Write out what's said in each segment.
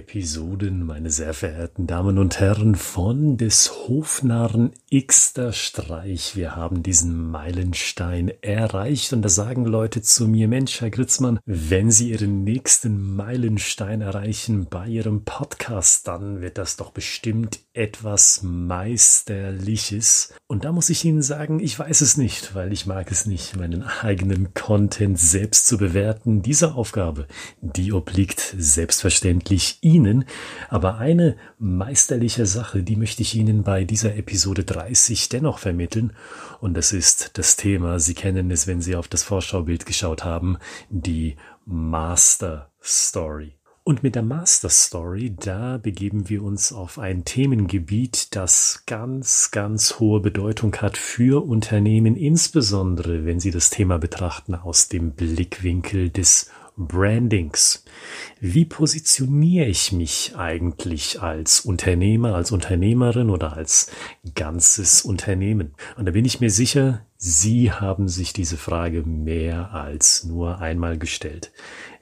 Episoden, meine sehr verehrten Damen und Herren, von des Hofnarren Xter Streich. Wir haben diesen Meilenstein erreicht und da sagen Leute zu mir, Mensch, Herr Gritzmann, wenn Sie Ihren nächsten Meilenstein erreichen bei Ihrem Podcast, dann wird das doch bestimmt etwas Meisterliches. Und da muss ich Ihnen sagen, ich weiß es nicht, weil ich mag es nicht, meinen eigenen Content selbst zu bewerten. Diese Aufgabe, die obliegt selbstverständlich Ihnen. Aber eine meisterliche Sache, die möchte ich Ihnen bei dieser Episode 30 dennoch vermitteln. Und das ist das Thema, Sie kennen es, wenn Sie auf das Vorschaubild geschaut haben, die Master Story. Und mit der Master Story, da begeben wir uns auf ein Themengebiet, das ganz, ganz hohe Bedeutung hat für Unternehmen, insbesondere wenn Sie das Thema betrachten aus dem Blickwinkel des Brandings. Wie positioniere ich mich eigentlich als Unternehmer, als Unternehmerin oder als ganzes Unternehmen? Und da bin ich mir sicher, Sie haben sich diese Frage mehr als nur einmal gestellt.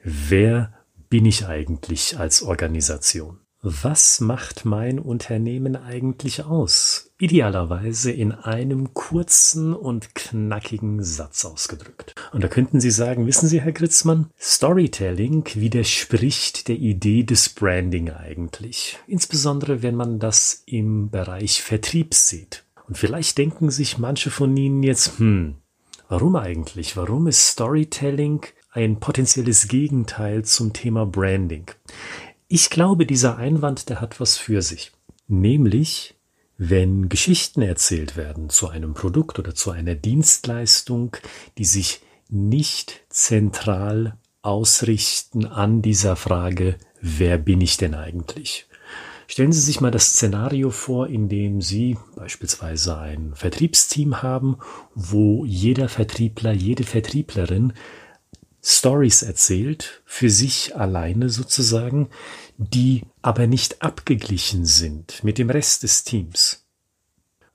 Wer bin ich eigentlich als Organisation? Was macht mein Unternehmen eigentlich aus? Idealerweise in einem kurzen und knackigen Satz ausgedrückt. Und da könnten Sie sagen, wissen Sie, Herr Gritzmann, Storytelling widerspricht der Idee des Branding eigentlich. Insbesondere wenn man das im Bereich Vertrieb sieht. Und vielleicht denken sich manche von Ihnen jetzt, hm, warum eigentlich? Warum ist Storytelling ein potenzielles Gegenteil zum Thema Branding? Ich glaube, dieser Einwand, der hat was für sich. Nämlich, wenn Geschichten erzählt werden zu einem Produkt oder zu einer Dienstleistung, die sich nicht zentral ausrichten an dieser Frage, wer bin ich denn eigentlich? Stellen Sie sich mal das Szenario vor, in dem Sie beispielsweise ein Vertriebsteam haben, wo jeder Vertriebler, jede Vertrieblerin Stories erzählt, für sich alleine sozusagen, die aber nicht abgeglichen sind mit dem Rest des Teams.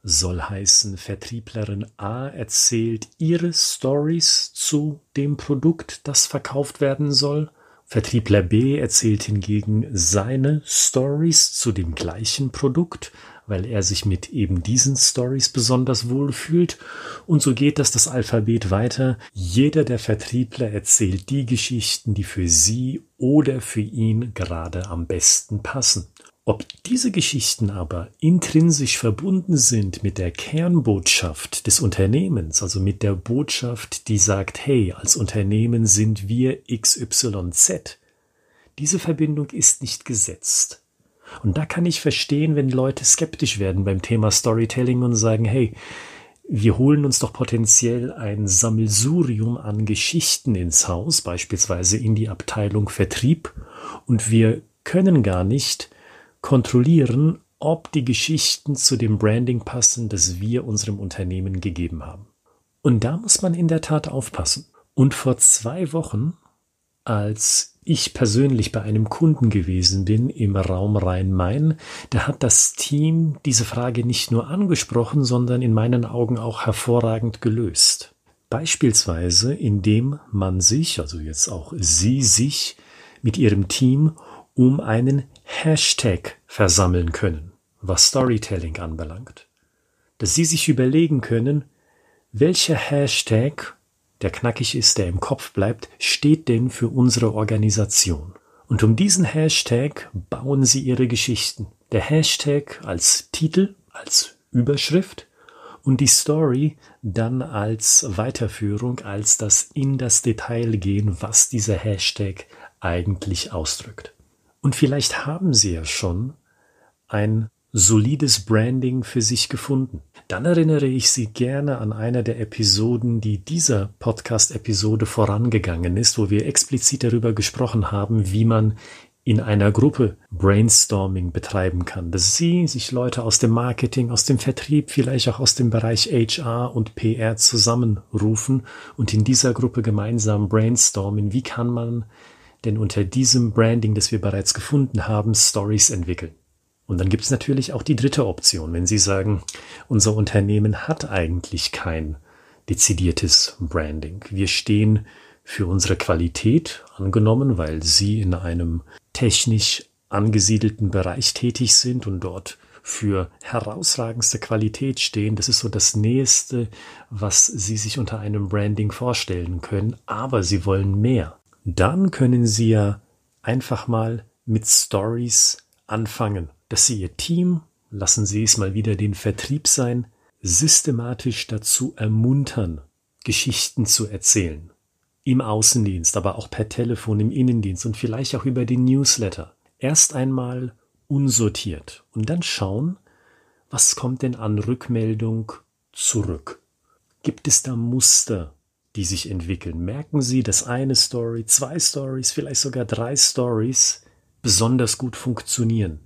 Soll heißen, Vertrieblerin A erzählt ihre Stories zu dem Produkt, das verkauft werden soll. Vertriebler B erzählt hingegen seine Stories zu dem gleichen Produkt weil er sich mit eben diesen Stories besonders wohl fühlt. Und so geht das das Alphabet weiter. Jeder der Vertriebler erzählt die Geschichten, die für sie oder für ihn gerade am besten passen. Ob diese Geschichten aber intrinsisch verbunden sind mit der Kernbotschaft des Unternehmens, also mit der Botschaft, die sagt, hey, als Unternehmen sind wir XYZ, diese Verbindung ist nicht gesetzt. Und da kann ich verstehen, wenn Leute skeptisch werden beim Thema Storytelling und sagen, hey, wir holen uns doch potenziell ein Sammelsurium an Geschichten ins Haus, beispielsweise in die Abteilung Vertrieb, und wir können gar nicht kontrollieren, ob die Geschichten zu dem Branding passen, das wir unserem Unternehmen gegeben haben. Und da muss man in der Tat aufpassen. Und vor zwei Wochen, als ich persönlich bei einem Kunden gewesen bin im Raum Rhein-Main, da hat das Team diese Frage nicht nur angesprochen, sondern in meinen Augen auch hervorragend gelöst. Beispielsweise, indem man sich, also jetzt auch Sie sich mit Ihrem Team um einen Hashtag versammeln können, was Storytelling anbelangt. Dass Sie sich überlegen können, welcher Hashtag der knackig ist, der im Kopf bleibt, steht denn für unsere Organisation? Und um diesen Hashtag bauen Sie Ihre Geschichten. Der Hashtag als Titel, als Überschrift und die Story dann als Weiterführung, als das in das Detail gehen, was dieser Hashtag eigentlich ausdrückt. Und vielleicht haben Sie ja schon ein solides Branding für sich gefunden. Dann erinnere ich Sie gerne an einer der Episoden, die dieser Podcast-Episode vorangegangen ist, wo wir explizit darüber gesprochen haben, wie man in einer Gruppe Brainstorming betreiben kann, dass Sie sich Leute aus dem Marketing, aus dem Vertrieb, vielleicht auch aus dem Bereich HR und PR zusammenrufen und in dieser Gruppe gemeinsam brainstormen, wie kann man denn unter diesem Branding, das wir bereits gefunden haben, Stories entwickeln. Und dann gibt es natürlich auch die dritte Option, wenn Sie sagen, unser Unternehmen hat eigentlich kein dezidiertes Branding. Wir stehen für unsere Qualität angenommen, weil Sie in einem technisch angesiedelten Bereich tätig sind und dort für herausragendste Qualität stehen. Das ist so das Nächste, was Sie sich unter einem Branding vorstellen können. Aber Sie wollen mehr. Dann können Sie ja einfach mal mit Stories anfangen, dass Sie Ihr Team, lassen Sie es mal wieder den Vertrieb sein, systematisch dazu ermuntern, Geschichten zu erzählen. Im Außendienst, aber auch per Telefon, im Innendienst und vielleicht auch über den Newsletter. Erst einmal unsortiert und dann schauen, was kommt denn an Rückmeldung zurück? Gibt es da Muster, die sich entwickeln? Merken Sie, dass eine Story, zwei Stories, vielleicht sogar drei Stories besonders gut funktionieren?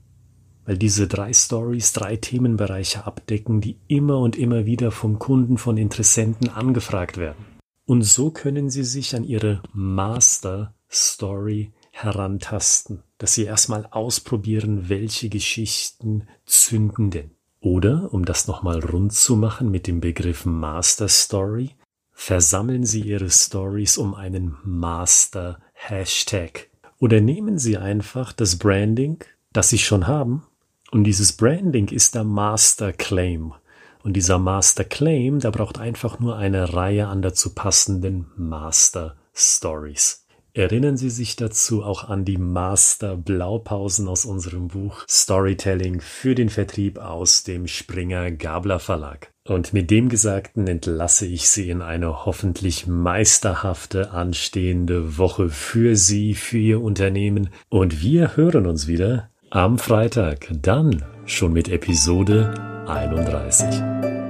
weil diese drei Stories drei Themenbereiche abdecken, die immer und immer wieder vom Kunden, von Interessenten angefragt werden. Und so können Sie sich an Ihre Master Story herantasten, dass Sie erstmal ausprobieren, welche Geschichten zünden denn. Oder, um das nochmal rund zu machen mit dem Begriff Master Story, versammeln Sie Ihre Stories um einen Master Hashtag. Oder nehmen Sie einfach das Branding, das Sie schon haben, und dieses Branding ist der Master Claim. Und dieser Master Claim, der braucht einfach nur eine Reihe an dazu passenden Master Stories. Erinnern Sie sich dazu auch an die Master Blaupausen aus unserem Buch Storytelling für den Vertrieb aus dem Springer Gabler Verlag. Und mit dem Gesagten entlasse ich Sie in eine hoffentlich meisterhafte anstehende Woche für Sie, für Ihr Unternehmen. Und wir hören uns wieder am Freitag, dann schon mit Episode 31.